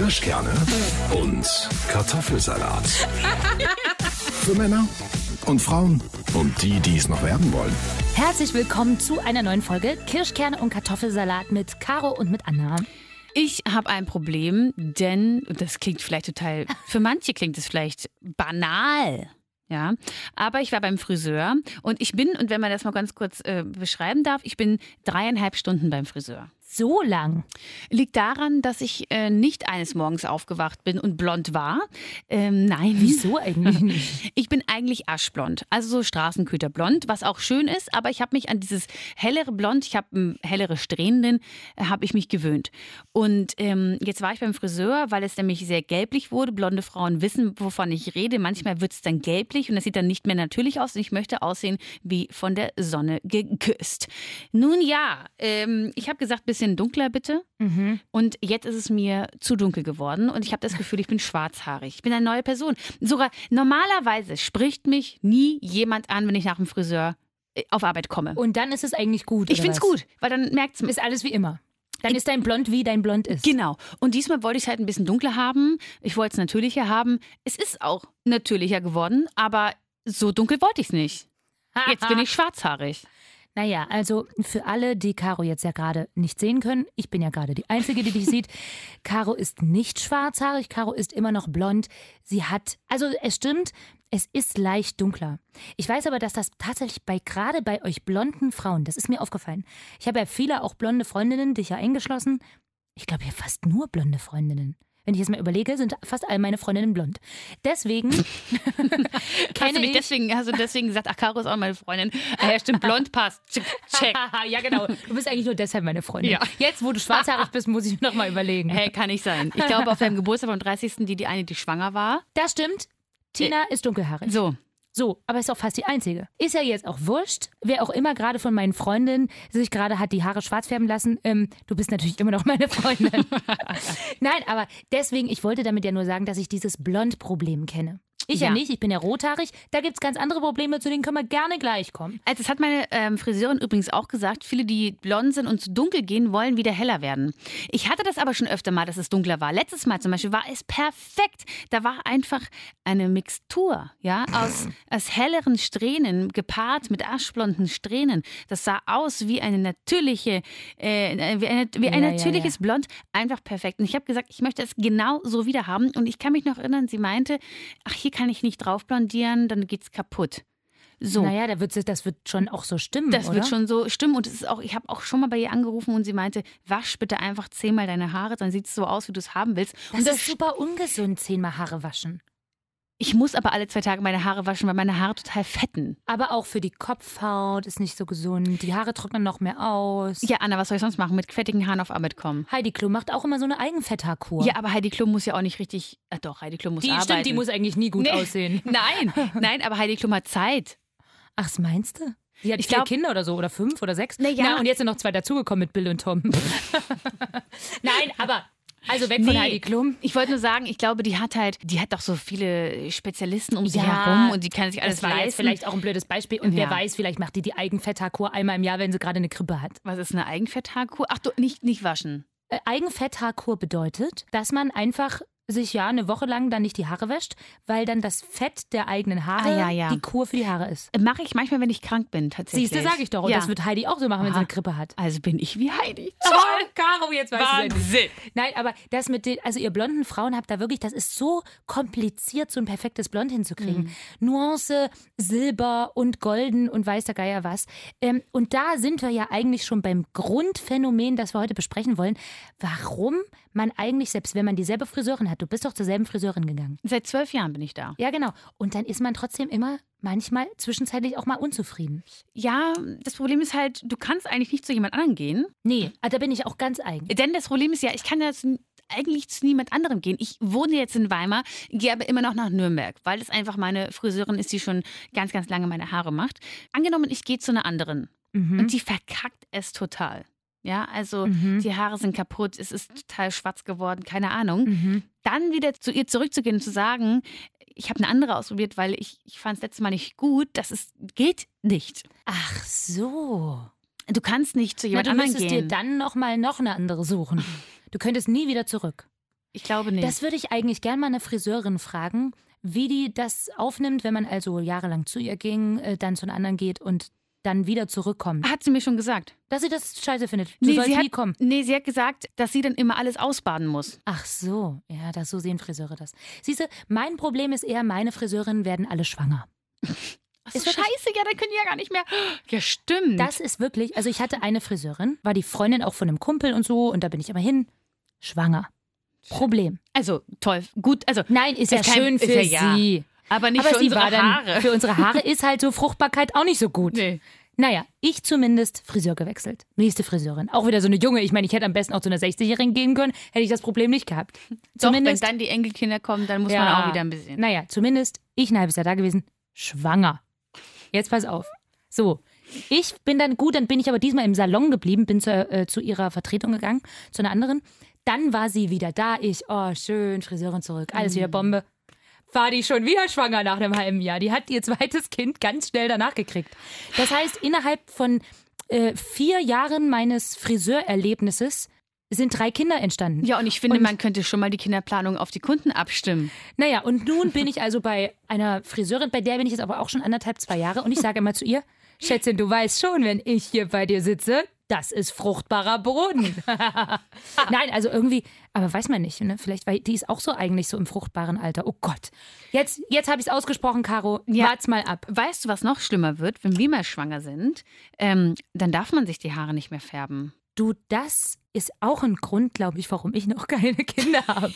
Kirschkerne und Kartoffelsalat. Für Männer und Frauen und die, die es noch werden wollen. Herzlich willkommen zu einer neuen Folge Kirschkerne und Kartoffelsalat mit Caro und mit Anna. Ich habe ein Problem, denn das klingt vielleicht total, für manche klingt es vielleicht banal. Ja, aber ich war beim Friseur und ich bin, und wenn man das mal ganz kurz äh, beschreiben darf, ich bin dreieinhalb Stunden beim Friseur. So lang. Liegt daran, dass ich äh, nicht eines Morgens aufgewacht bin und blond war. Ähm, nein. Wieso eigentlich nicht? Ich bin eigentlich aschblond, also so Straßenköterblond, was auch schön ist, aber ich habe mich an dieses hellere Blond, ich habe ähm, hellere Strähnen, äh, habe ich mich gewöhnt. Und ähm, jetzt war ich beim Friseur, weil es nämlich sehr gelblich wurde. Blonde Frauen wissen, wovon ich rede. Manchmal wird es dann gelblich und das sieht dann nicht mehr natürlich aus und ich möchte aussehen wie von der Sonne geküsst. Nun ja, ähm, ich habe gesagt, bis bisschen dunkler bitte. Mhm. Und jetzt ist es mir zu dunkel geworden und ich habe das Gefühl, ich bin schwarzhaarig. Ich bin eine neue Person. Sogar normalerweise spricht mich nie jemand an, wenn ich nach dem Friseur äh, auf Arbeit komme. Und dann ist es eigentlich gut. ich finde es gut, weil dann merkt es Ist alles wie immer. Dann ist dein Blond wie dein Blond ist. Genau. Und diesmal wollte ich es halt ein bisschen dunkler haben. Ich wollte es natürlicher haben. Es ist auch natürlicher geworden, aber so dunkel wollte ich es nicht. Jetzt bin ich schwarzhaarig. Naja, also für alle, die Caro jetzt ja gerade nicht sehen können, ich bin ja gerade die Einzige, die dich sieht. Caro ist nicht schwarzhaarig, Caro ist immer noch blond. Sie hat, also es stimmt, es ist leicht dunkler. Ich weiß aber, dass das tatsächlich bei gerade bei euch blonden Frauen, das ist mir aufgefallen. Ich habe ja viele auch blonde Freundinnen, dich ja eingeschlossen. Ich glaube ja fast nur blonde Freundinnen. Wenn ich jetzt mal überlege, sind fast all meine Freundinnen blond. Deswegen Hast du, kenne nicht ich deswegen, hast du deswegen gesagt, ach, Caro ist auch meine Freundin. Ah, ja, stimmt, blond passt. Check. check. ja, genau. Du bist eigentlich nur deshalb meine Freundin. Ja. Jetzt, wo du schwarzhaarig bist, muss ich mir noch mal überlegen. Hey, kann nicht sein. Ich glaube, auf deinem Geburtstag vom 30. die, die eine, die schwanger war. Das stimmt. Tina ist dunkelhaarig. So. So, aber ist auch fast die einzige. Ist ja jetzt auch wurscht. Wer auch immer gerade von meinen Freundinnen sich gerade hat die Haare schwarz färben lassen, ähm, du bist natürlich immer noch meine Freundin. Nein, aber deswegen, ich wollte damit ja nur sagen, dass ich dieses Blond-Problem kenne. Ich ja. Ja. nicht, ich bin ja rothaarig. Da gibt es ganz andere Probleme, zu denen können wir gerne gleich kommen. Also das hat meine ähm, Friseurin übrigens auch gesagt. Viele, die blond sind und zu dunkel gehen, wollen wieder heller werden. Ich hatte das aber schon öfter mal, dass es dunkler war. Letztes Mal zum Beispiel war es perfekt. Da war einfach eine Mixtur, ja, aus, aus helleren Strähnen gepaart mit aschblonden Strähnen. Das sah aus wie eine natürliche, äh, wie, eine, wie ein Ja, ja, natürliches Blond. Einfach perfekt. Und ich habe gesagt, ich möchte es genau so wieder haben. Und ich kann mich noch erinnern, sie meinte, ach, hier kann ich nicht drauf blondieren, dann geht's kaputt. So. Naja, da wird, das wird schon auch so stimmen, Das oder? wird schon so stimmen. Und es ist auch, ich habe auch schon mal bei ihr angerufen und sie meinte, wasch bitte einfach zehnmal deine Haare, dann sieht es so aus, wie du es haben willst. Das und ist super ungesund, zehnmal Haare waschen. Ich muss aber alle zwei Tage meine Haare waschen, weil meine Haare total fetten. Aber auch für die Kopfhaut ist nicht so gesund. Die Haare trocknen noch mehr aus. Ja, Anna, was soll ich sonst machen? Mit fettigen Haaren auf Arbeit kommen. Heidi Klum macht auch immer so eine Eigenfetthaarkur. Ja, aber Heidi Klum muss ja auch nicht richtig. Äh, doch, Heidi Klum muss die arbeiten. stimmt, die muss eigentlich nie gut Nee. aussehen. Nein, nein, aber Heidi Klum hat Zeit. Ach, das meinst du? Sie hat Ich vier glaub- Kinder oder so oder fünf oder sechs. Na ja. und jetzt sind noch zwei dazugekommen mit Bill und Tom. Nein, aber also weg von Nee. Heidi Klum. Ich wollte nur sagen, ich glaube, die hat halt, die hat doch so viele Spezialisten um sie Ja, herum und die kann sich alles Das war leisten. jetzt vielleicht auch ein blödes Beispiel. Und wer Ja. weiß, vielleicht macht die die Eigenfetthaarkur einmal im Jahr, wenn sie gerade eine Grippe hat. Was ist eine Eigenfetthaarkur? Ach du, nicht, nicht waschen. Äh, Eigenfetthaarkur bedeutet, dass man einfach sich ja eine Woche lang dann nicht die Haare wäscht, weil dann das Fett der eigenen Haare Ah, ja, ja. die Kur für die Haare ist. Mache ich manchmal, wenn ich krank bin, tatsächlich. Siehst du, sag ich doch. Und ja. das wird Heidi auch so machen, wenn sie Aha. eine Grippe hat. Also bin ich wie Heidi. Toll, Caro, jetzt weißt du Wahnsinn. Nein, aber das mit den, also ihr blonden Frauen habt da wirklich, das ist so kompliziert, so ein perfektes Blond hinzukriegen. Nuance, Silber und Golden und weiß der Geier was. Ähm, und da sind wir ja eigentlich schon beim Grundphänomen, das wir heute besprechen wollen. Warum man eigentlich, selbst wenn man dieselbe Friseurin hat, du bist doch zur selben Friseurin gegangen. Seit zwölf Jahren bin ich da. Ja, genau. Und dann ist man trotzdem immer manchmal zwischenzeitlich auch mal unzufrieden. Ja, das Problem ist halt, du kannst eigentlich nicht zu jemand anderem gehen. Nee, ah, da bin ich auch ganz eigen. Denn das Problem ist ja, ich kann jetzt eigentlich zu niemand anderem gehen. Ich wohne jetzt in Weimar, gehe aber immer noch nach Nürnberg, weil das einfach meine Friseurin ist, die schon ganz, ganz lange meine Haare macht. Angenommen, ich gehe zu einer anderen Mhm. und die verkackt es total. Ja, also Mhm. die Haare sind kaputt, es ist total schwarz geworden, keine Ahnung. Mhm. Dann wieder zu ihr zurückzugehen und zu sagen, ich habe eine andere ausprobiert, weil ich, ich fand es letztes Mal nicht gut, das ist, geht nicht. Ach so. Du kannst nicht zu Na, jemand du anderem müsstest gehen. dir dann noch mal noch eine andere suchen. Du könntest nie wieder zurück. Ich glaube nicht. Das würde ich eigentlich gerne mal eine Friseurin fragen, wie die das aufnimmt, wenn man also jahrelang zu ihr ging, äh, dann zu einer anderen geht und dann wieder zurückkommt. hat sie mir schon gesagt. Dass sie das scheiße findet. Du sollst sie nie hat, kommen. Nee, sie hat gesagt, dass sie dann immer alles ausbaden muss. Ach so, ja, das, so sehen Friseure das. Siehst du, mein Problem ist eher, meine Friseurinnen werden alle schwanger. Ach Ist so, wirklich- scheiße, ja, dann können die ja gar nicht mehr. Ja, stimmt. Das ist wirklich, also ich hatte eine Friseurin, war die Freundin auch von einem Kumpel und so und da bin ich immer hin. Schwanger. Problem. also, toll. Gut, also. Nein, ist, ja Ist kein- schön ist für ja ja. Aber nicht Aber für unsere war dann, Haare. für unsere Haare ist halt so Fruchtbarkeit auch nicht so gut. Nee. Naja, ich zumindest Friseur gewechselt. Nächste Friseurin. Auch wieder so eine junge. Ich meine, ich hätte am besten auch zu einer 60-Jährigen gehen können, hätte ich das Problem nicht gehabt. Doch, wenn Zumindest. dann die Enkelkinder kommen, dann muss Ja. man auch wieder ein bisschen. Naja, zumindest ich ein halbes Jahr da gewesen, schwanger. Jetzt pass auf. So, ich bin dann gut, dann bin ich aber diesmal im Salon geblieben, bin zu, äh, zu ihrer Vertretung gegangen, zu einer anderen. Dann war sie wieder da. Ich, oh, schön, Friseurin zurück, alles wieder Bombe. War die schon wieder schwanger nach einem halben Jahr. Die hat ihr zweites Kind ganz schnell danach gekriegt. Das heißt, innerhalb von äh, vier Jahren meines Friseurerlebnisses sind drei Kinder entstanden. Ja, und ich finde, Und- man könnte schon mal die Kinderplanung auf die Kunden abstimmen. Naja, und nun bin ich also bei einer Friseurin, bei der bin ich jetzt aber auch schon anderthalb, zwei Jahre und ich sage immer zu ihr, Schätzchen, du weißt schon, wenn ich hier bei dir sitze, das ist fruchtbarer Boden. Nein, also irgendwie, aber weiß man nicht, ne? Vielleicht, weil die ist auch so eigentlich so im fruchtbaren Alter. Oh Gott. Jetzt, jetzt habe ich es ausgesprochen, Caro. Ja. Wart's mal ab. Weißt du, was noch schlimmer wird, wenn wir mal schwanger sind? Ähm, dann darf man sich die Haare nicht mehr färben. Du, das ist auch ein Grund, glaube ich, warum ich noch keine Kinder habe.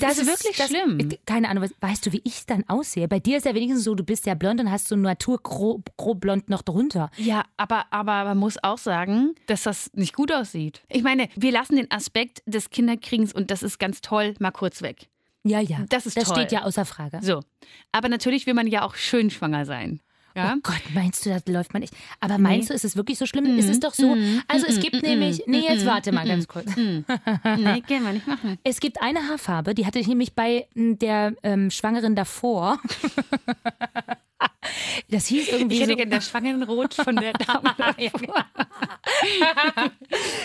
Das, ist wirklich das, schlimm. Keine Ahnung, weißt du, wie ich dann aussehe? Bei dir ist ja wenigstens so, du bist ja blond und hast so naturgrob grob blond noch drunter. Ja, aber, aber man muss auch sagen, dass das nicht gut aussieht. Ich meine, wir lassen den Aspekt des Kinderkriegens und das ist ganz toll mal kurz weg. Ja, ja. Das ist Das toll. steht ja außer Frage. So. Aber natürlich will man ja auch schön schwanger sein. Ja? Oh Gott, meinst du, das läuft man nicht? Aber meinst du, ist es wirklich so schlimm? Ist es doch so. Also es gibt nämlich, nee, jetzt warte mal ganz kurz. nee, können wir nicht machen. Es gibt eine Haarfarbe, die hatte ich nämlich bei m, der ähm, Schwangeren davor. Das hieß irgendwie Ich hätte so, gerne das Schwangerenrot von der Dame.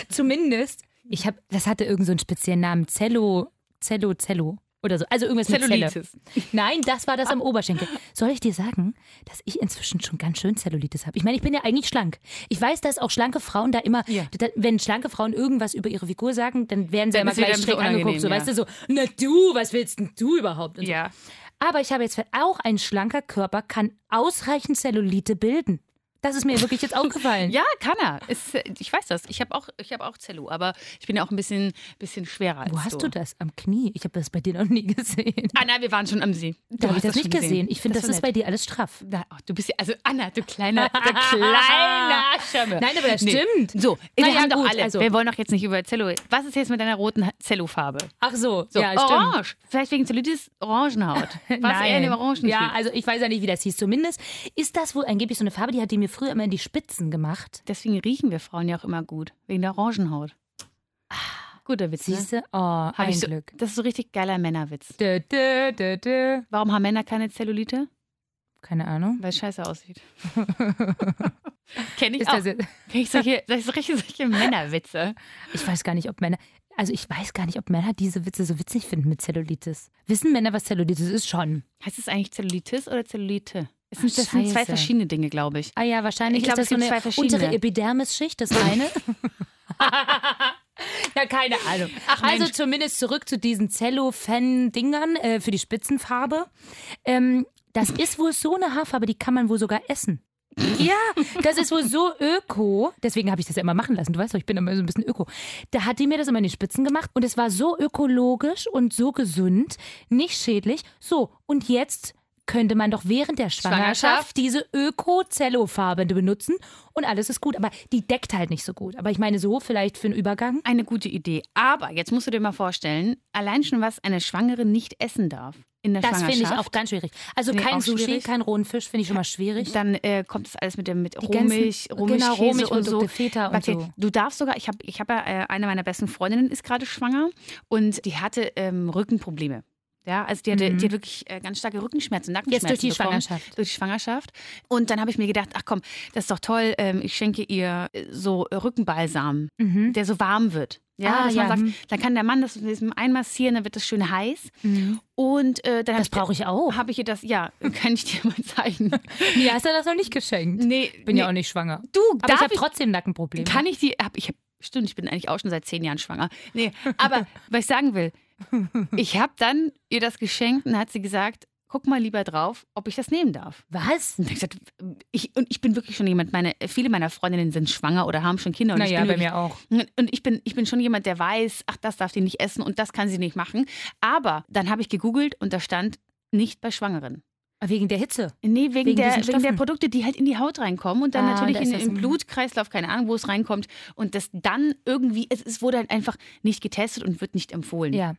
Zumindest, ich habe, das hatte irgendeinen so einen speziellen Namen, Zello, Zello, Zello oder so. Also irgendwas mit Zelle. Zellulitis. Nein, das war das am Oberschenkel. Soll ich dir sagen, dass ich inzwischen schon ganz schön Zellulitis habe? Ich meine, ich bin ja eigentlich schlank. Ich weiß, dass auch schlanke Frauen da immer, Ja. da, wenn schlanke Frauen irgendwas über ihre Figur sagen, dann werden sie Dann immer gleich schräg so angeguckt. So, unangenehm, weißt du, so, na du, was willst denn du überhaupt? Und so. Ja. Aber ich habe jetzt auch ein schlanker Körper kann ausreichend Zellulite bilden. Das ist mir wirklich jetzt aufgefallen. Ja, kann er. Ist, äh, ich weiß das. Ich habe auch, ich hab auch Zellu, aber ich bin ja auch ein bisschen, bisschen schwerer als Wo hast du das? Am Knie? Ich habe das bei dir noch nie gesehen. Anna, wir waren schon am See. Du Da habe ich hast das nicht schon gesehen. Ich finde, das, war ist nett. bei dir alles straff. Na, oh, du bist ja, also Anna, du kleiner, du kleiner Schirme. Nein, aber das stimmt. So, wir ja, haben doch gut, alle. also- Wir wollen doch jetzt nicht über Zello. Was ist jetzt mit deiner roten Zello-Farbe? Ach so, So, ja, stimmt. orange. Vielleicht wegen Zellulitis Orangenhaut. Was eher in dem Orangen Ja, also ich weiß ja nicht, wie das hieß. Zumindest ist das wohl angeblich so eine Farbe, die hat die mir früher immer in die Spitzen gemacht. Deswegen riechen wir Frauen ja auch immer gut. Wegen der Orangenhaut. Guter Witz, ne? Siehst du? Oh, Hab ein ich so, Glück. Das ist so richtig geiler Männerwitz. Dö, dö, dö. Warum haben Männer keine Zellulite? Keine Ahnung. Weil es scheiße aussieht. Kenn ich Ist auch. Kenn ich solche, richtig solche Männerwitze. ich weiß gar nicht, ob Männer. Also ich weiß gar nicht, ob Männer diese Witze so witzig finden mit Zellulitis. Wissen Männer, was Zellulitis ist? Schon. Heißt es eigentlich Zellulitis oder Zellulite? Es sind, Ach, das sind zwei verschiedene Dinge, glaube ich. Ah ja, wahrscheinlich Ich glaub, ist es das so eine untere Epidermisschicht, das eine. ja, keine Ahnung. also Mensch. zumindest zurück zu diesen Cellophane-Dingern äh, für die Spitzenfarbe. Ähm, das ist wohl so eine Haarfarbe, die kann man wohl sogar essen. Ja, das ist wohl so öko. Deswegen habe ich das ja immer machen lassen. Du weißt doch, ich bin immer so ein bisschen öko. Da hat die mir das immer in die Spitzen gemacht und es war so ökologisch und so gesund, nicht schädlich. So, und jetzt könnte man doch während der Schwangerschaft, Schwangerschaft? diese Öko-Zello-Farbe benutzen und alles ist gut. Aber die deckt halt nicht so gut. Aber ich meine, so vielleicht für einen Übergang. Eine gute Idee. Aber jetzt musst du dir mal vorstellen, allein schon was eine Schwangere nicht essen darf in der Das finde ich auch ganz schwierig. Also Nee, kein Sushi, schwierig. kein rohen Fisch finde ich schon mal schwierig. Dann äh, kommt das alles mit dem mit Rohmilch, Rohmilch, genau, Käse und so. Feta und so. Du darfst sogar, ich habe ich hab ja, äh, eine meiner besten Freundinnen ist gerade schwanger und die hatte ähm, Rückenprobleme. Ja, also die hatte, die hat wirklich äh, ganz starke Rückenschmerzen, Nackenschmerzen Mhm. Jetzt durch die bekommen. Schwangerschaft. Durch die Schwangerschaft. Und dann habe ich mir gedacht, ach komm, das ist doch toll, ähm, ich schenke ihr äh, so Rückenbalsam, Mhm. der so warm wird. Ja, Ah, dass man ja, sagt, hm. dann kann der Mann das mit diesem einmassieren, dann wird das schön heiß. Und äh, dann Das brauche ich auch. Habe ich ihr das, ja, kann ich dir mal zeigen. Mir hast du das noch nicht geschenkt. Nee, Bin nee. ja auch nicht schwanger. Du, Aber ich habe trotzdem Nackenprobleme. Kann ich die. Hab, ich hab, stimmt, ich bin eigentlich auch schon seit zehn Jahren schwanger. Nee, aber was ich sagen will, ich habe dann ihr das geschenkt und hat sie gesagt, guck mal lieber drauf, ob ich das nehmen darf. Was? Und ich, gesagt, ich, und ich bin wirklich schon jemand, meine, viele meiner Freundinnen sind schwanger oder haben schon Kinder. Und ich Naja, bin bei wirklich, mir auch. Und ich bin, ich bin schon jemand, der weiß, ach, das darf die nicht essen und das kann sie nicht machen. Aber dann habe ich gegoogelt und da stand nicht bei Schwangeren. Wegen der Hitze. Nee, wegen, Wegen der, wegen der. Produkte, die halt in die Haut reinkommen und dann Ah, natürlich da in den Blutkreislauf, keine Ahnung, wo es reinkommt. Und das dann irgendwie, es, es wurde halt einfach nicht getestet und wird nicht empfohlen. Ja.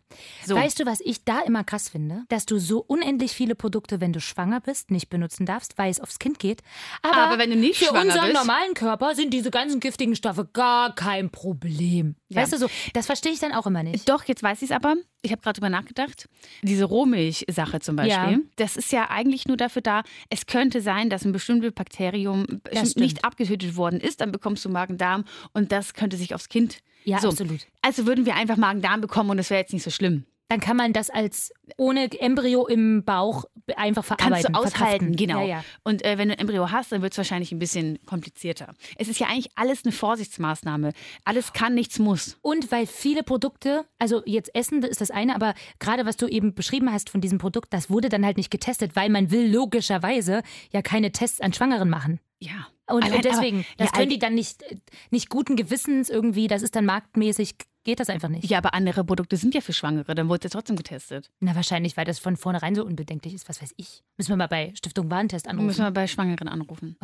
So. Weißt du, was ich da immer krass finde? Dass du so unendlich viele Produkte, wenn du schwanger bist, nicht benutzen darfst, weil es aufs Kind geht. Aber, Aber wenn du nicht für schwanger unseren bist- normalen Körper sind diese ganzen giftigen Stoffe gar kein Problem. Ja. Weißt du so, das verstehe ich dann auch immer nicht. Doch, jetzt weiß ich es aber. Ich habe gerade drüber nachgedacht. Diese Rohmilch-Sache zum Beispiel, Ja. das ist ja eigentlich nur dafür da, es könnte sein, dass ein bestimmtes Bakterium stimmt. nicht abgetötet worden ist, dann bekommst du Magen-Darm und das könnte sich aufs Kind. Ja, so. absolut. Also würden wir einfach Magen-Darm bekommen und es wäre jetzt nicht so schlimm. Dann kann man das als ohne Embryo im Bauch einfach Kannst verarbeiten. du aushalten, verkraften. genau. Ja, ja. Und äh, wenn du ein Embryo hast, dann wird es wahrscheinlich ein bisschen komplizierter. Es ist ja eigentlich alles eine Vorsichtsmaßnahme. Alles kann, nichts muss. Und weil viele Produkte, also jetzt Essen ist das eine, aber gerade was du eben beschrieben hast von diesem Produkt, das wurde dann halt nicht getestet, weil man will logischerweise ja keine Tests an Schwangeren machen. Ja. Und, Allein deswegen, aber- das ja, können die dann nicht, nicht guten Gewissens irgendwie, das ist dann marktmäßig, geht das einfach nicht. Ja, aber andere Produkte sind ja für Schwangere, dann wurde es trotzdem getestet. Na, wahrscheinlich, weil das von vornherein so unbedenklich ist, was weiß ich. Müssen wir mal bei Stiftung Warentest Müssen anrufen. wir bei Schwangeren anrufen.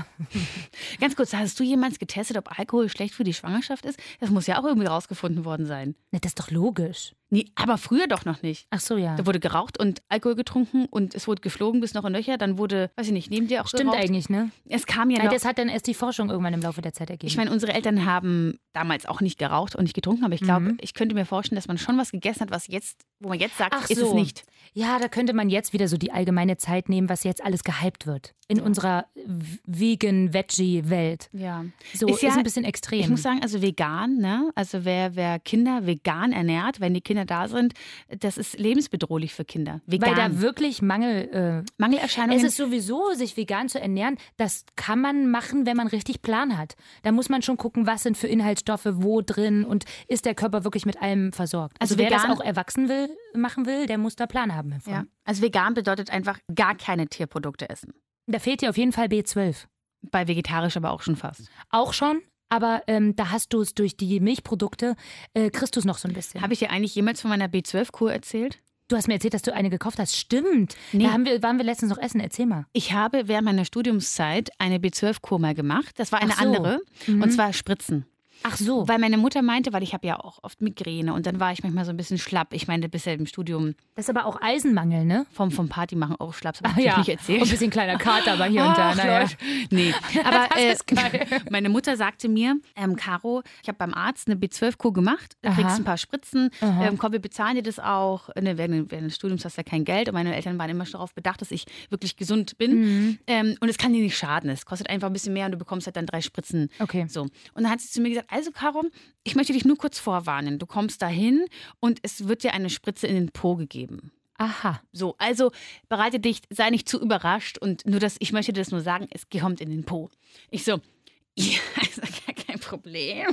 Ganz kurz, hast du jemals getestet, ob Alkohol schlecht für die Schwangerschaft ist? Das muss ja auch irgendwie rausgefunden worden sein. Na, das ist doch logisch. Nee, aber früher doch noch nicht. Ach so, ja. Da wurde geraucht und Alkohol getrunken und es wurde geflogen bis noch in Löcher. Dann wurde, weiß ich nicht, neben dir auch Stimmt geraucht. eigentlich, ne? Es kam ja Nein, noch. das hat dann erst die Forschung irgendwann im Laufe der Zeit ergeben. Ich meine, unsere Eltern haben damals auch nicht geraucht und nicht getrunken, aber ich glaube, Mhm. ich könnte mir vorstellen, dass man schon was gegessen hat, was jetzt, wo man jetzt sagt, Ach ist so. es nicht. Ja, da könnte man jetzt wieder so die allgemeine Zeit nehmen, was jetzt alles gehypt wird. In unserer Vegan-Veggie-Welt. Ja. So Ist ist, ja- ein bisschen extrem. Ich muss sagen, also vegan, ne? Also wer, wer Kinder vegan ernährt, wenn die Kinder da sind, das ist lebensbedrohlich für Kinder. Vegan. weil da wirklich Mangel. Äh, Mangelerscheinungen. es ist sowieso, sich vegan zu ernähren, das kann man machen, wenn man richtig Plan hat. Da muss man schon gucken, was sind für Inhaltsstoffe wo drin und ist der Körper wirklich mit allem versorgt. Also, Also wer das vegan- auch erwachsen will, machen will, der muss da Plan haben. Davon. ja. Also vegan bedeutet einfach gar keine Tierprodukte essen. Da fehlt dir auf jeden Fall B12. Bei vegetarisch aber auch schon fast. Auch schon, aber ähm, da hast du es durch die Milchprodukte, äh, kriegst du es noch so ein bisschen. Habe ich dir eigentlich jemals von meiner B12-Kur erzählt? Du hast mir erzählt, dass du eine gekauft hast. Stimmt. Nee. Da haben wir, waren wir letztens noch essen. Erzähl mal. Ich habe während meiner Studiumszeit eine B12-Kur mal gemacht. Das war eine so. andere. Mhm. Und zwar Spritzen. Ach so. Weil meine Mutter meinte, weil ich habe ja auch oft Migräne und dann war ich manchmal so ein bisschen schlapp. Ich meine, bisher im Studium Das ist aber auch Eisenmangel, ne? vom, vom Party machen auch schlapp. Das Ah, habe ich ja. nicht erzählt. Und ein bisschen kleiner Kater, aber hier und da. Ach, Naja. Leute. Nee, aber äh, meine Mutter sagte mir, ähm, Caro, ich habe beim Arzt eine B12-Kur gemacht, da kriegst Aha. du ein paar Spritzen, ähm, komm, wir bezahlen dir das auch. Ne, während, während des Studiums hast du ja kein Geld und meine Eltern waren immer schon darauf bedacht, dass ich wirklich gesund bin. Mhm. Ähm, und es kann dir nicht schaden, es kostet einfach ein bisschen mehr und du bekommst halt dann drei Spritzen. Okay. So. Und dann hat sie zu mir gesagt, also Caro, ich möchte dich nur kurz vorwarnen. Du kommst dahin und es wird dir eine Spritze in den Po gegeben. Aha. So, also bereite dich, sei nicht zu überrascht und nur das, ich möchte dir das nur sagen, es kommt in den Po. Ich so, ja, ist ja gar kein Problem.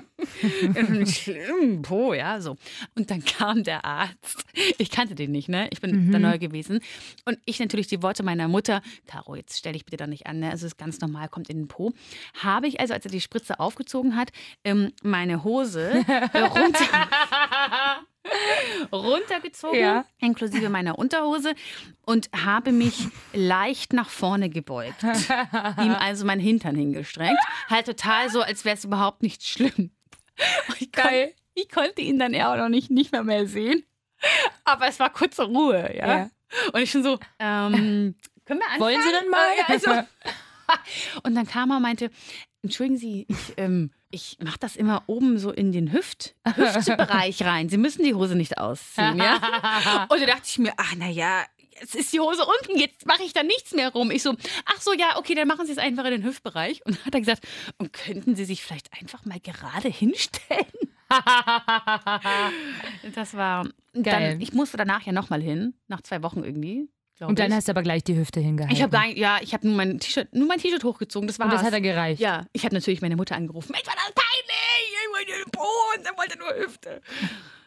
Schlimm, Po, ja, so. Und dann kam der Arzt. Ich kannte den nicht, ne? Ich bin Mhm. da neu gewesen. Und ich natürlich die Worte meiner Mutter, Caro, jetzt stell dich bitte da nicht an, ne? Also, es ist ganz normal, kommt in den Po. Habe ich also, als er die Spritze aufgezogen hat, ähm, meine Hose runter, runtergezogen, Ja. inklusive meiner Unterhose, und habe mich leicht nach vorne gebeugt. Ihm also mein Hintern hingestreckt. Halt total so, als wäre es überhaupt nicht schlimm. Ich, kon ich konnte ihn dann eher auch noch nicht, nicht mehr, mehr sehen. Aber es war kurze Ruhe, ja. Ja. Und ich schon so, ähm, können wir anfangen? Wollen Sie denn mal? Also, und dann kam er und meinte, entschuldigen Sie, ich, ähm, ich mache das immer oben so in den Hüft, Hüftbereich rein. Sie müssen die Hose nicht ausziehen, ja? Und da dachte ich mir, ach naja, jetzt ist die Hose unten, jetzt mache ich da nichts mehr rum. Ich so, ach so, ja, okay, dann machen Sie es einfach in den Hüftbereich. Und dann hat er gesagt, und könnten Sie sich vielleicht einfach mal gerade hinstellen? Das war. Geil. Dann, ich musste danach ja nochmal hin, nach zwei Wochen irgendwie. Und dann ich. hast du aber gleich die Hüfte hingehalten. ich habe ja, ich habe nur mein T-Shirt, nur mein T-Shirt hochgezogen. Das war's. Und das hat er gereicht. Ja, ich habe natürlich meine Mutter angerufen. Mensch, war das peinlich! Ich wollte den Po und dann wollte nur Hüfte.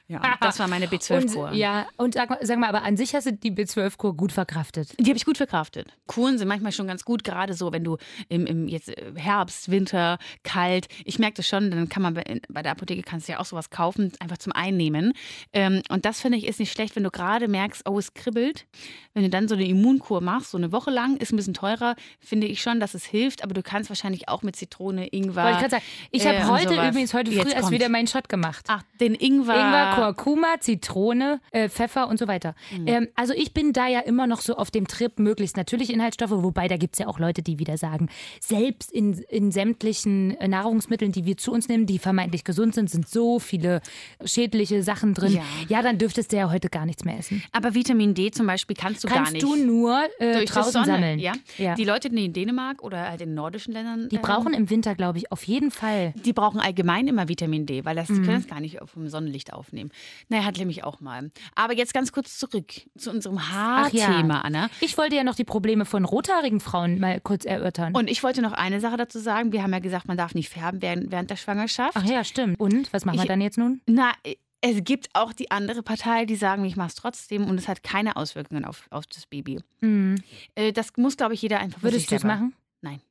Ja, das war meine B12-Kur. Und, ja, und sag mal, sag mal, aber an sich hast du die B12-Kur gut verkraftet. Die habe ich gut verkraftet. Kuren sind manchmal schon ganz gut, gerade so, wenn du im, im jetzt äh, Herbst, Winter, kalt. Ich merke das schon, dann kann man bei, bei der Apotheke kannst du ja auch sowas kaufen, einfach zum Einnehmen. Ähm, und das finde ich ist nicht schlecht, wenn du gerade merkst, oh, es kribbelt. Wenn du dann so eine Immunkur machst, so eine Woche lang, ist ein bisschen teurer, finde ich schon, dass es hilft. Aber du kannst wahrscheinlich auch mit Zitrone, Ingwer. Wollte ich gerade sagen. Ich äh, habe und heute sowas. übrigens heute früh erst wieder meinen Shot gemacht. Ach, den Ingwer. Ingwer, Kurkuma, Zitrone, äh, Pfeffer und so weiter. Mhm. Ähm, also ich bin da ja immer noch so auf dem Trip, möglichst natürliche Inhaltsstoffe, wobei da gibt es ja auch Leute, die wieder sagen, selbst in, in sämtlichen äh, Nahrungsmitteln, die wir zu uns nehmen, die vermeintlich gesund sind, sind so viele schädliche Sachen drin. Ja. Ja, dann dürftest du ja heute gar nichts mehr essen. Aber Vitamin D zum Beispiel kannst du gar Kannst nicht. du nur äh, durch die draußen Sonne, sammeln. Ja? Ja. Die Leute, in Dänemark oder halt in nordischen Ländern. Die ähm, brauchen im Winter, glaube ich, auf jeden Fall. Die brauchen allgemein immer Vitamin D, weil das, die Mhm. können es gar nicht vom Sonnenlicht aufnehmen. Naja, hat nämlich auch mal. Aber jetzt ganz kurz zurück zu unserem Ach ja. Haarthema, Anna. Ich wollte ja noch die Probleme von rothaarigen Frauen mal kurz erörtern. Und ich wollte noch eine Sache dazu sagen. Wir haben ja gesagt, man darf nicht färben während, während der Schwangerschaft. Ach ja, stimmt. Und was machen wir dann jetzt nun? Na, es gibt auch die andere Partei, die sagen, ich mache es trotzdem und es hat keine Auswirkungen auf, auf das Baby. Mhm. Äh, das muss, glaube ich, jeder einfach Würdest du es machen? Nein.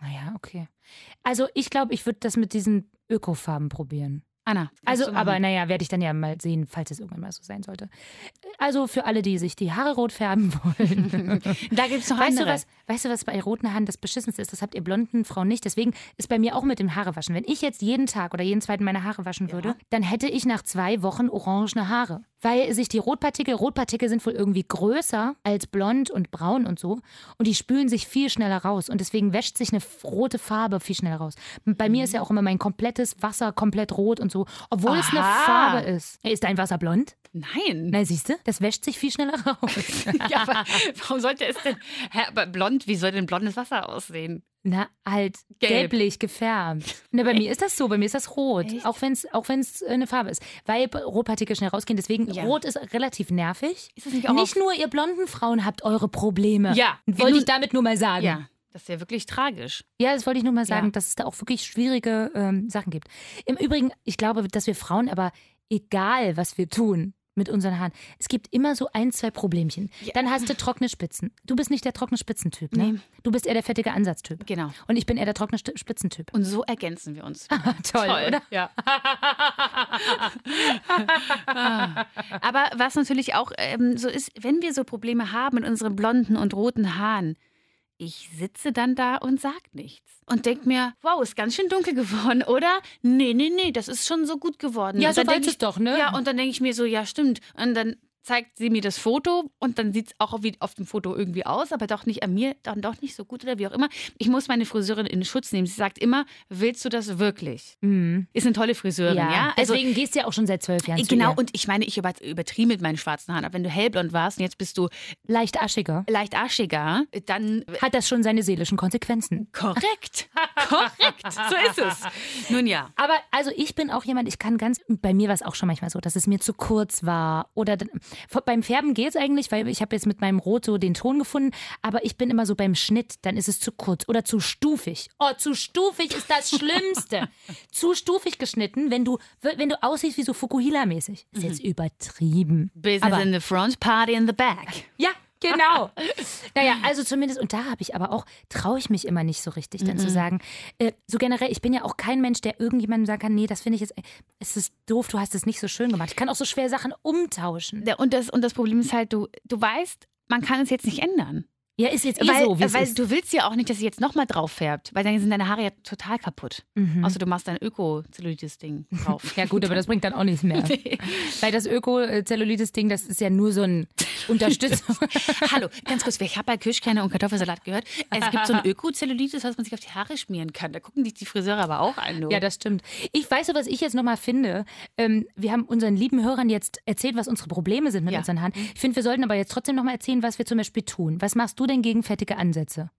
Naja, okay. Also ich glaube, ich würde das mit diesen Ökofarben probieren. Anna. Also, du aber naja, werde ich dann ja mal sehen, falls es irgendwann mal so sein sollte. Also für alle, die sich die Haare rot färben wollen. Da gibt es noch weißt, du, andere. was, weißt du, was bei roten Haaren das Beschissenste ist? Das habt ihr blonden Frauen nicht. Deswegen ist bei mir auch mit dem Haarewaschen. Wenn ich jetzt jeden Tag oder jeden zweiten meine Haare waschen würde, dann hätte ich nach zwei Wochen orangene Haare. Weil sich die Rotpartikel, Rotpartikel sind wohl irgendwie größer als blond und braun und so. Und die spülen sich viel schneller raus. Und deswegen wäscht sich eine rote Farbe viel schneller raus. Bei mir ist ja auch immer mein komplettes Wasser komplett rot und so. Obwohl es eine Aha. Farbe ist. Ist dein Wasser blond? Nein. Na, siehst du, das wäscht sich viel schneller raus. Ja, aber warum sollte es denn. Hä, aber blond, wie soll denn blondes Wasser aussehen? Na, halt Gelb. gelblich gefärbt. Na, bei mir ist das so, bei mir ist das rot. Echt? Auch wenn es auch wenn's äh, eine Farbe ist. Weil Rotpartikel schnell rausgehen. Deswegen, Ja. rot ist relativ nervig. Ist das nicht auch Nicht nur ihr blonden Frauen habt eure Probleme. Ja. Wollte ich damit nur mal sagen. Ja, das ist ja wirklich tragisch. Ja, das wollte ich nur mal sagen, Ja. dass es da auch wirklich schwierige ähm, Sachen gibt. Im Übrigen, ich glaube, dass wir Frauen aber, egal was wir tun mit unseren Haaren, es gibt immer so ein, zwei Problemchen. Dann hast du trockene Spitzen. Du bist nicht der trockene Spitzentyp, ne? Nee. Du bist eher der fettige Ansatztyp. Genau. Und ich bin eher der trockene Spitzentyp. Und so ergänzen wir uns. Toll, oder? Ja. Ah. Aber was natürlich auch ähm, so ist, wenn wir so Probleme haben mit unseren blonden und roten Haaren, ich sitze dann da und sag nichts. Und denk mir, wow, ist ganz schön dunkel geworden, oder? Nee, nee, nee, das ist schon so gut geworden. Ja, Und so weit ist ich, doch, ne? Ja, und dann denke ich mir so, ja, stimmt. Und dann zeigt sie mir das Foto und dann sieht es auch wie auf dem Foto irgendwie aus, aber doch nicht an mir, dann doch nicht so gut oder wie auch immer. Ich muss meine Friseurin in Schutz nehmen. Sie sagt immer, willst du das wirklich? Mhm. Ist eine tolle Friseurin, ja? Ja, Also, deswegen gehst du ja auch schon seit zwölf Jahren zu genau, und ich meine, ich über, übertriebe mit meinen schwarzen Haaren. Aber wenn du hellblond warst und jetzt bist du Leicht aschiger. leicht arschiger, dann Hat das schon seine seelischen Konsequenzen. korrekt. korrekt. So ist es. Nun ja. Aber also ich bin auch jemand, ich kann ganz, bei mir war es auch schon manchmal so, dass es mir zu kurz war. Oder dann- beim Färben geht es eigentlich, weil ich habe jetzt mit meinem Rot so den Ton gefunden, aber ich bin immer so beim Schnitt, dann ist es zu kurz oder zu stufig. Oh, zu stufig ist das Schlimmste. zu stufig geschnitten, wenn du, wenn du aussiehst wie so Fukuhila-mäßig. Ist jetzt übertrieben. Business Aber- in the front, party in the back. Ja, genau. naja, also zumindest, und da habe ich aber auch, traue ich mich immer nicht so richtig, dann zu sagen, äh, so generell, ich bin ja auch kein Mensch, der irgendjemandem sagen kann, nee, das finde ich jetzt, es ist doof, du hast es nicht so schön gemacht. Ich kann auch so schwer Sachen umtauschen. Ja, Und das, und das Problem ist halt, du, du weißt, man kann es jetzt nicht ändern. Ja, ist jetzt eh weil so, weil ist. du willst ja auch nicht, dass sie jetzt nochmal drauf färbt, weil dann sind deine Haare ja total kaputt. Mhm. Außer du machst dein Öko-Zellulitis-Ding drauf. Ja gut, aber das bringt dann auch nichts mehr. Weil das Öko-Zellulitis-Ding, das ist ja nur so ein Unterstützung. Hallo, ganz kurz, ich habe bei Kirschkerne und Kartoffelsalat gehört. Es gibt so ein Öko-Zellulitis, was man sich auf die Haare schmieren kann. Da gucken dich die Friseure aber auch an. Du. Ja, das stimmt. Ich weiß so, was ich jetzt nochmal finde. Ähm, wir haben unseren lieben Hörern jetzt erzählt, was unsere Probleme sind mit Ja. unseren Haaren. Ich finde, wir sollten aber jetzt trotzdem nochmal erzählen, was wir zum Beispiel tun. Was machst du denn gegen fettige Ansätze?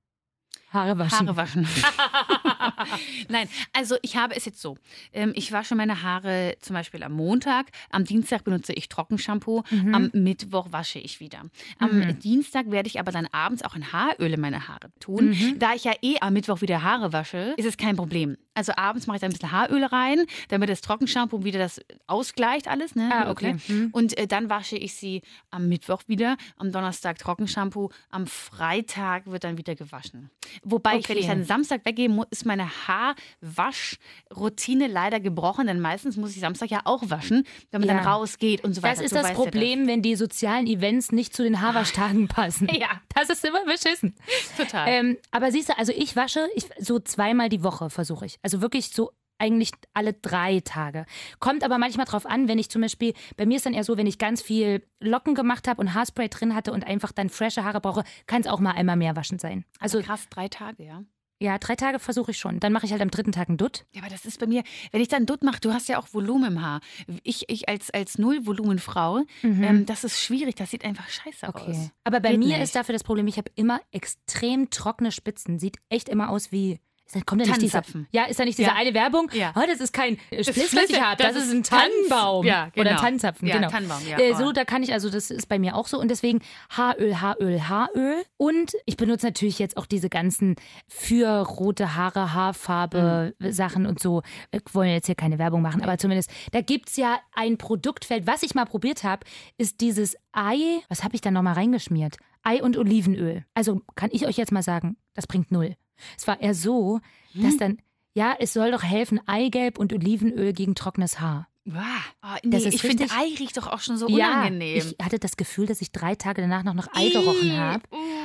Haare waschen. Haare waschen. Nein, also ich habe es jetzt so. Ähm, ich wasche meine Haare zum Beispiel am Montag. Am Dienstag benutze ich Trockenshampoo. Mhm. Am Mittwoch wasche ich wieder. Am Dienstag werde ich aber dann abends auch in Haaröl in meine Haare tun. Mhm. Da ich ja eh am Mittwoch wieder Haare wasche, ist es kein Problem. Also abends mache ich da ein bisschen Haaröl rein, damit das Trockenshampoo wieder das ausgleicht alles. Ne? Ah, okay. Mhm. Und äh, dann wasche ich sie am Mittwoch wieder, am Donnerstag Trockenshampoo, am Freitag wird dann wieder gewaschen. Wobei, ich, wenn ich Okay. dann Samstag weggehe, ist meine Haarwaschroutine leider gebrochen, denn meistens muss ich Samstag ja auch waschen, damit Ja. dann rausgeht und so weiter. Das ist Du das Problem, wenn die sozialen Events nicht zu den Haarwaschtagen passen. Ja. Das ist immer beschissen. Total. Ähm, aber siehst du, also ich wasche ich, so zweimal die Woche, versuche ich. Also wirklich so eigentlich alle drei Tage. Kommt aber manchmal drauf an, wenn ich zum Beispiel, bei mir ist dann eher so, wenn ich ganz viel Locken gemacht habe und Haarspray drin hatte und einfach dann frische Haare brauche, kann es auch mal einmal mehr waschen sein. Also krass, drei Tage, ja. ja, drei Tage versuche ich schon. Dann mache ich halt am dritten Tag einen Dutt. Ja, aber das ist bei mir, wenn ich dann Dutt mache, du hast ja auch Volumen im Haar. Ich, ich als, als Null-Volumen-Frau, ähm, das ist schwierig, das sieht einfach scheiße Mhm. Okay. aus. Aber bei Geht mir nicht. ist dafür das Problem, ich habe immer extrem trockene Spitzen. Sieht echt immer aus wie. Ist da- Kommt nicht dieser, ja, ist da nicht diese Ja. eine Werbung? Ja. Oh, das ist kein Spliss, was Spliss, ich habe. Das, das ist ein. Tannenbaum. Ja, Oder genau. Tannenzapfen, Ja, genau. Tannenbaum, ja. Äh, Oh. so, da kann ich, also das ist bei mir auch so. Und deswegen Haaröl, Haaröl, Haaröl. Und ich benutze natürlich jetzt auch diese ganzen für rote Haare, Haarfarbe Mhm. Sachen und so. Wir wollen jetzt hier keine Werbung machen, aber zumindest, da gibt es ja ein Produktfeld. Was ich mal probiert habe, ist dieses Ei. Was habe ich da nochmal reingeschmiert? Ei und Olivenöl. Also kann ich euch jetzt mal sagen, das bringt null. Es war eher so, Hm? dass dann, ja, es soll doch helfen, Eigelb und Olivenöl gegen trockenes Haar. Wow. Oh, nee, Das ist ich finde, Ei riecht doch auch schon so Ja, unangenehm. ich hatte das Gefühl, dass ich drei Tage danach noch nach Ei gerochen habe.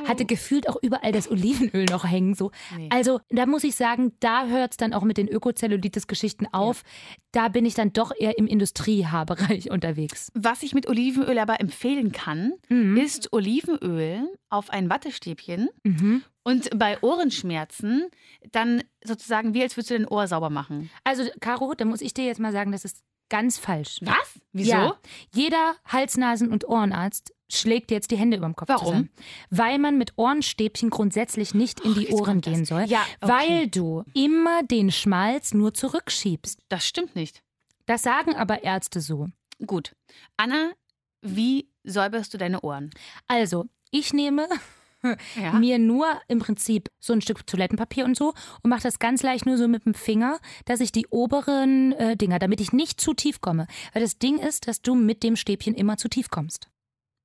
Hatte gefühlt auch überall das Olivenöl noch hängen. So. Nee. Also da muss ich sagen, da hört es dann auch mit den Ökozellulitis-Geschichten auf. Da bin ich dann doch eher im Industriehaarbereich unterwegs. Was ich mit Olivenöl aber empfehlen kann, Mhm. ist Olivenöl auf ein Wattestäbchen Mhm. und bei Ohrenschmerzen dann sozusagen wie als würdest du dein Ohr sauber machen. Also Caro, da muss ich dir jetzt mal sagen, das ist ganz falsch. Was? Wieso? Ja, jeder Hals-, Nasen- und Ohrenarzt schlägt jetzt die Hände über dem Kopf Warum? zusammen. Weil man mit Ohrenstäbchen grundsätzlich nicht in Oh, die jetzt Ohren gehen soll. Ja, okay. Weil du immer den Schmalz nur zurückschiebst. Das stimmt nicht. Das sagen aber Ärzte so. Gut. Anna, wie säuberst du deine Ohren? Also, ich nehme Ja. mir nur im Prinzip so ein Stück Toilettenpapier und so und mache das ganz leicht nur so mit dem Finger, dass ich die oberen äh, Dinger, damit ich nicht zu tief komme. Weil das Ding ist, dass du mit dem Stäbchen immer zu tief kommst.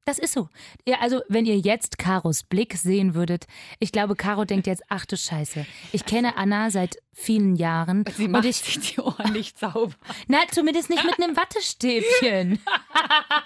Das ist so. Ja, also, wenn ihr jetzt Karos Blick sehen würdet, ich glaube, Caro denkt jetzt, ach du Scheiße. Ich kenne Anna seit vielen Jahren. Sie und macht ich, sich die Ohren nicht sauber. na, zumindest nicht mit einem Wattestäbchen.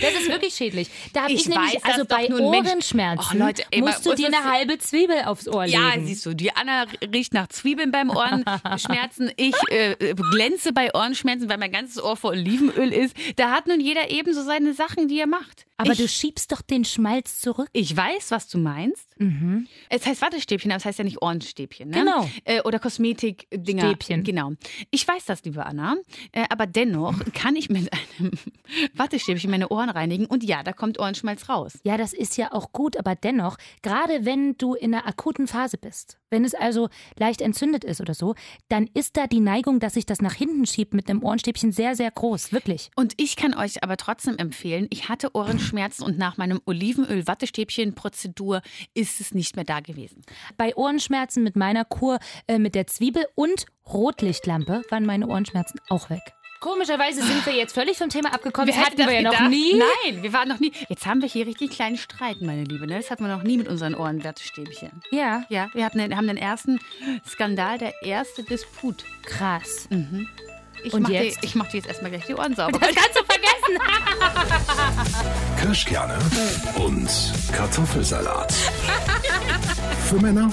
das ist wirklich schädlich. Da habe ich, Ich nämlich, weiß, also bei Ohrenschmerzen, Oh, Leute, ey, musst du dir eine halbe Zwiebel aufs Ohr legen. Ja, siehst du, die Anna riecht nach Zwiebeln beim Ohrenschmerzen. Ich äh, äh, glänze bei Ohrenschmerzen, weil mein ganzes Ohr voll Olivenöl ist. Da hat nun jeder eben so seine Sachen, die er macht. Aber ich, du schiebst doch den Schmalz zurück. ich weiß, was du meinst. Mhm. Es heißt Wattestäbchen, aber es heißt ja nicht Ohrenstäbchen. Ne? Genau. Äh, oder Kosmetikdinger. Stäbchen. Genau. Ich weiß das, liebe Anna. Äh, aber dennoch kann ich mit einem Wattestäbchen meine Ohren reinigen. Und ja, da kommt Ohrenschmalz raus. Ja, das ist ja auch gut, aber dennoch, gerade wenn du in einer akuten Phase bist, wenn es also leicht entzündet ist oder so, dann ist da die Neigung, dass sich das nach hinten schiebt mit einem Ohrenstäbchen sehr, sehr groß. Wirklich. Und ich kann euch aber trotzdem empfehlen, ich hatte Ohrenschmerzen und nach meinem Olivenöl-Wattestäbchen-Prozedur ist es nicht mehr da gewesen. Bei Ohrenschmerzen mit meiner Kur äh, mit der Zwiebel und Rotlichtlampe waren meine Ohrenschmerzen auch weg. Komischerweise sind wir jetzt völlig vom Thema abgekommen. das hatten wir ja noch nie. Nein, wir waren noch nie. Jetzt haben wir hier richtig kleinen Streit, meine Liebe. Ne? Das hatten wir noch nie mit unseren Ohrenwattestäbchen. Ja, Ja, wir hatten, den- haben den ersten Skandal, der erste Disput. krass. Ich Und mach jetzt? Dir, ich mach dir jetzt erstmal gleich die Ohren sauber. Das kannst du vergessen. Kirschkerne und Kartoffelsalat. Für Männer